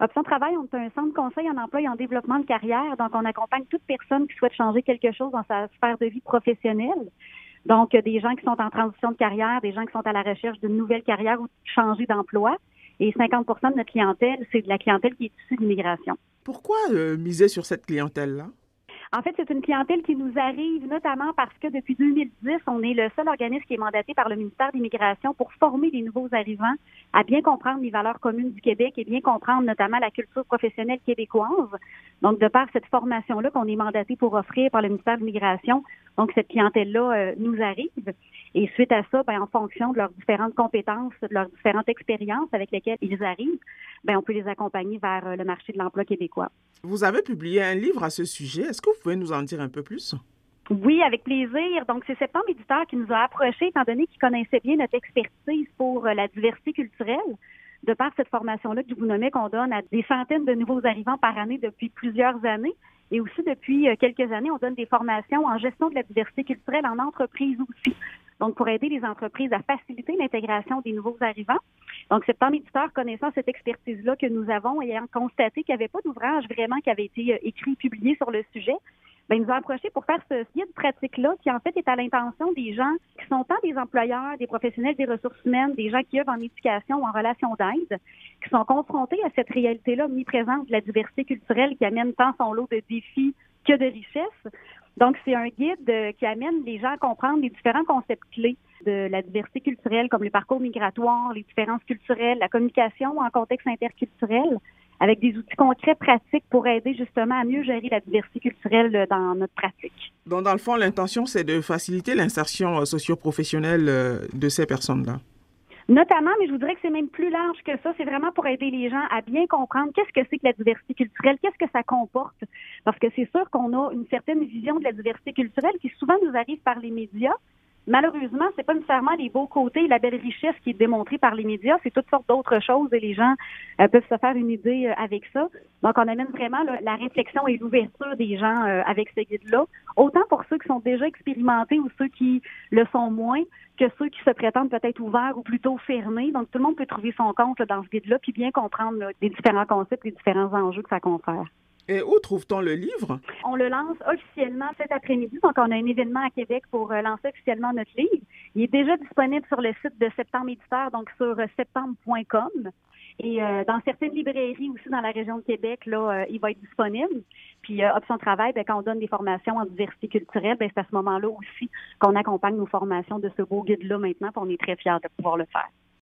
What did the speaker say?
Option Travail, on est un centre de conseil en emploi et en développement de carrière. Donc, on accompagne toute personne qui souhaite changer quelque chose dans sa sphère de vie professionnelle. Donc, des gens qui sont en transition de carrière, des gens qui sont à la recherche d'une nouvelle carrière ou changer d'emploi. Et 50% de notre clientèle, c'est de la clientèle qui est issue de l'immigration. Pourquoi euh, miser sur cette clientèle-là? En fait, c'est une clientèle qui nous arrive notamment parce que depuis 2010, on est le seul organisme qui est mandaté par le ministère de l'Immigration pour former les nouveaux arrivants à bien comprendre les valeurs communes du Québec et bien comprendre notamment la culture professionnelle québécoise. Donc, de par cette formation-là qu'on est mandaté pour offrir par le ministère de l'Immigration, donc cette clientèle-là euh, nous arrive. Et suite à ça, ben, en fonction de leurs différentes compétences, de leurs différentes expériences avec lesquelles ils arrivent, ben, on peut les accompagner vers euh, le marché de l'emploi québécois. Vous avez publié un livre à ce sujet. Est-ce que vous pouvez nous en dire un peu plus? Oui, avec plaisir. Donc, c'est Septembre Éditeur qui nous a approchés, étant donné qu'il connaissait bien notre expertise pour euh, la diversité culturelle. De par cette formation-là que je vous nommais, qu'on donne à des centaines de nouveaux arrivants par année depuis plusieurs années. Et aussi, depuis euh, quelques années, on donne des formations en gestion de la diversité culturelle en entreprise aussi. Donc, pour aider les entreprises à faciliter l'intégration des nouveaux arrivants. Donc, Septembre Éditeur, connaissant cette expertise-là que nous avons et ayant constaté qu'il n'y avait pas d'ouvrage vraiment qui avait été euh, écrit, publié sur le sujet, ben, nous a approchés pour faire ce guide pratique-là, qui en fait est à l'intention des gens qui sont tant des employeurs, des professionnels des ressources humaines, des gens qui œuvrent en éducation ou en relation d'aide, qui sont confrontés à cette réalité-là omniprésente de la diversité culturelle qui amène tant son lot de défis que de richesses. Donc, c'est un guide euh, qui amène les gens à comprendre les différents concepts clés de la diversité culturelle, comme les parcours migratoires, les différences culturelles, la communication en contexte interculturel, avec des outils concrets, pratiques pour aider justement à mieux gérer la diversité culturelle euh, dans notre pratique. Donc, dans le fond, l'intention, c'est de faciliter l'insertion euh, socio-professionnelle de ces personnes-là. Notamment, mais je vous dirais que c'est même plus large que ça. C'est vraiment pour aider les gens à bien comprendre qu'est-ce que c'est que la diversité culturelle, qu'est-ce que ça comporte. Parce que c'est sûr qu'on a une certaine vision de la diversité culturelle qui souvent nous arrive par les médias. Malheureusement, c'est pas nécessairement les beaux côtés la belle richesse qui est démontrée par les médias, c'est toutes sortes d'autres choses et les gens euh, peuvent se faire une idée euh, avec ça. Donc, on amène vraiment la réflexion et l'ouverture des gens euh, avec ce guide-là, autant pour ceux qui sont déjà expérimentés ou ceux qui le sont moins, que ceux qui se prétendent peut-être ouverts ou plutôt fermés. Donc, tout le monde peut trouver son compte dans ce guide-là, puis bien comprendre les différents concepts, les différents enjeux que ça confère. Et où trouve-t-on le livre? On le lance officiellement cet après-midi. Donc, on a un événement à Québec pour euh, lancer officiellement notre livre. Il est déjà disponible sur le site de Septembre Éditeur, donc sur euh, septembre.com. Et euh, dans certaines librairies aussi dans la région de Québec, là, il va être disponible. Puis Option Travail, ben, quand on donne des formations en diversité culturelle, ben, c'est à ce moment-là aussi qu'on accompagne nos formations de ce beau guide-là maintenant. Puis on est très fiers de pouvoir le faire.